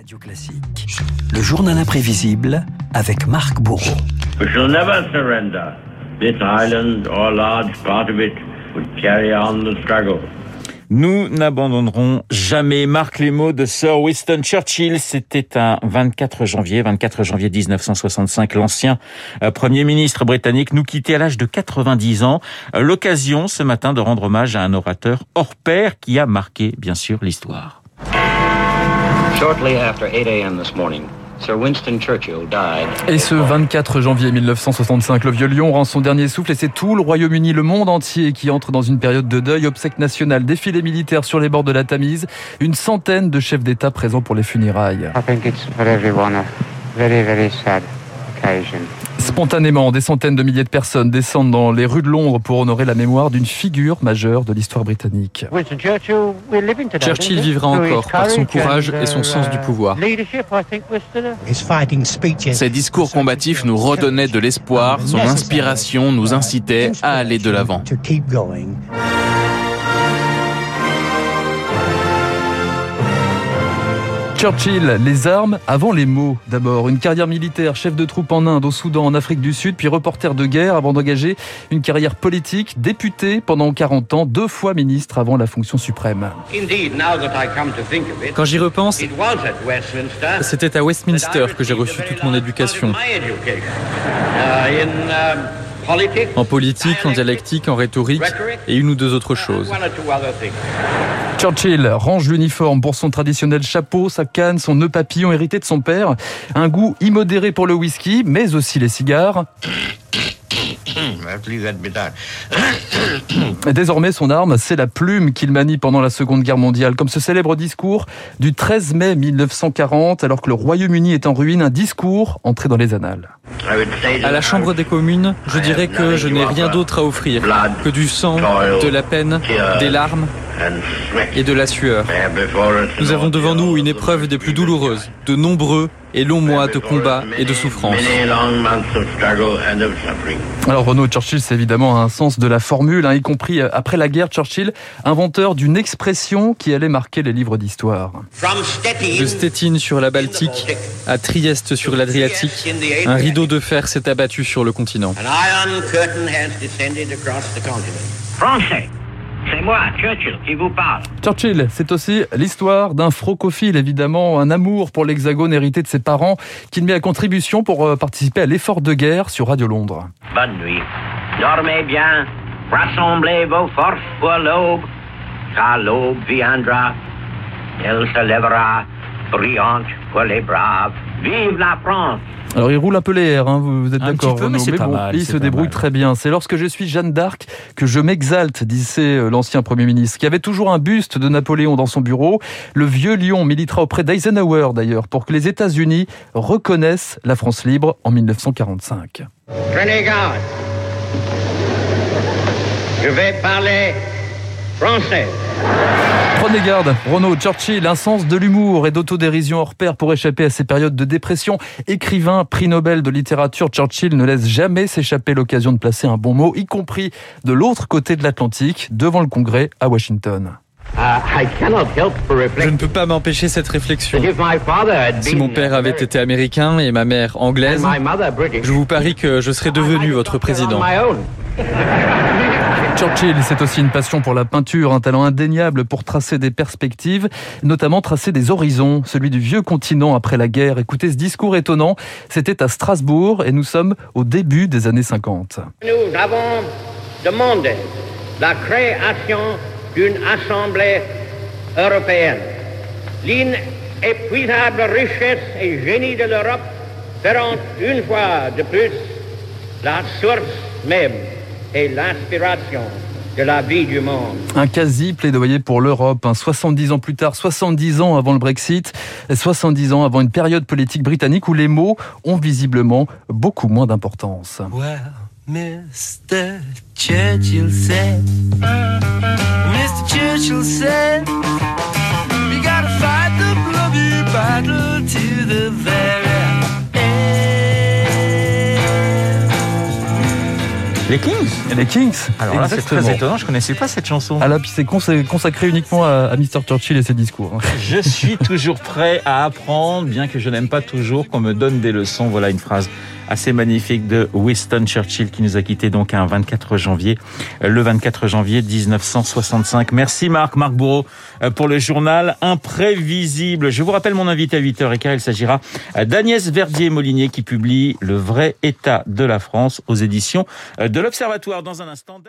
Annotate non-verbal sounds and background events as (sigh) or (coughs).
Radio Classique, le journal imprévisible avec Marc Bourreau. We shall never surrender. This island, or large part of it, would carry on the struggle. Nous n'abandonnerons jamais. Marc les mots de Sir Winston Churchill. C'était un 24 janvier, 24 janvier 1965. L'ancien euh, premier ministre britannique nous quittait à l'âge de 90 ans. Euh, L'occasion ce matin de rendre hommage à un orateur hors pair qui a marqué, bien sûr, l'histoire. Et ce 24 janvier 1965, le vieux lion rend son dernier souffle et c'est tout le Royaume-Uni, le monde entier qui entre dans une période de deuil, obsèque nationale, défilé militaire sur les bords de la Tamise, une centaine de chefs d'État présents pour les funérailles. I think it's for everyone a very, very sad occasion. Spontanément, des centaines de milliers de personnes descendent dans les rues de Londres pour honorer la mémoire d'une figure majeure de l'histoire britannique. Churchill, vivra encore par son courage et son and, sens du uh, pouvoir. Ses discours combatifs nous redonnaient de l'espoir, son inspiration nous incitait à aller de l'avant. Churchill, les armes avant les mots. D'abord, une carrière militaire, chef de troupe en Inde, au Soudan, en Afrique du Sud, puis reporter de guerre avant d'engager une carrière politique, député pendant 40 ans, deux fois ministre avant la fonction suprême. Indeed, now that I come to think of it, Quand j'y repense, it was at Westminster. c'était à Westminster que j'ai reçu toute mon éducation. My education. Uh, in, um, politics, En politique, en dialectique, en rhétorique et une ou deux autres choses. Churchill range l'uniforme pour son traditionnel chapeau, sa canne, son nœud papillon hérité de son père. Un goût immodéré pour le whisky, mais aussi les cigares. Et (coughs) Désormais, son arme, c'est la plume qu'il manie pendant la Seconde Guerre mondiale, comme ce célèbre discours du 13 mai 1940, alors que le Royaume-Uni est en ruine, un discours entré dans les annales. À la Chambre des communes, je dirais que je n'ai rien d'autre à offrir que du sang, de la peine, des larmes et de la sueur. Nous avons devant nous une épreuve des plus douloureuses, de nombreux et longs mois de combat et de souffrance. Many long months of struggle and of suffering. Alors Renaud Churchill, c'est évidemment un sens de la formule, hein, y compris euh, après la guerre, Churchill, inventeur d'une expression qui allait marquer les livres d'histoire. From Stettin, De Stettin sur la Baltique à Trieste sur l'Adriatique, un rideau de fer s'est abattu sur le continent. An iron curtain has descended across the continent. Français, c'est moi, Churchill, qui vous parle. Churchill, c'est aussi l'histoire d'un francophile, évidemment, un amour pour l'hexagone hérité de ses parents, qu'il met à contribution pour euh, participer à l'effort de guerre sur Radio Londres. Bonne nuit. Dormez bien. Rassemblez vos forces pour l'aube. Car l'aube viendra. Elle se lèvera, brillante pour les braves. Vive la France! Alors il roule un peu les airs, hein, vous, êtes Un d'accord petit peu, mais Renaud, c'est pas bon, mal, il se débrouille mal. très bien. C'est lorsque je suis Jeanne d'Arc que je m'exalte, disait euh, l'ancien Premier ministre, qui avait toujours un buste de Napoléon dans son bureau. Le vieux lion militera auprès d'Eisenhower d'ailleurs pour que les États-Unis reconnaissent la France libre en 1945. Prenez garde. Je vais parler français. Prenez garde, Renaud Churchill, un sens de l'humour et d'autodérision hors pair pour échapper à ces périodes de dépression. Écrivain, prix Nobel de littérature, Churchill ne laisse jamais s'échapper l'occasion de placer un bon mot, y compris de l'autre côté de l'Atlantique, devant le Congrès à Washington. Je ne peux pas m'empêcher cette réflexion. that if my father had Si been mon père avait été américain et ma mère anglaise, my mother British, je vous parie que je serais devenu votre président. Churchill, c'est aussi une passion pour la peinture, un talent indéniable pour tracer des perspectives, notamment tracer des horizons, celui du vieux continent après la guerre. Écoutez ce discours étonnant, c'était à Strasbourg et nous sommes au début des années 50. Nous avons demandé la création d'une assemblée européenne. L'inépuisable richesse et génie de l'Europe seront une fois de plus la source même et l'inspiration de la vie du monde. Un quasi plaidoyer pour l'Europe, hein, 70 ans plus tard, 70 ans avant le Brexit, et 70 ans avant une période politique britannique où les mots ont visiblement beaucoup moins d'importance. Well, Mr. Churchill said, Mr. Churchill said, we gotta fight the bloody battle to the Les Kings Les Kings. Alors là, c'est très étonnant, je connaissais pas cette chanson. Ah là, puis c'est cons- consacré uniquement à, à Mr. Churchill et ses discours. Je suis toujours prêt à apprendre, bien que je n'aime pas toujours qu'on me donne des leçons. Voilà une phrase assez magnifique de Winston Churchill qui nous a quittés donc un 24 janvier, euh, le 24 janvier 1965. Merci Marc, Marc Bourreau euh, pour le journal imprévisible. Je vous rappelle mon invité à 8h15, il s'agira euh, d'Agnès Verdier-Molinier qui publie Le vrai état de la France aux éditions de l'Observatoire. Dans un instant,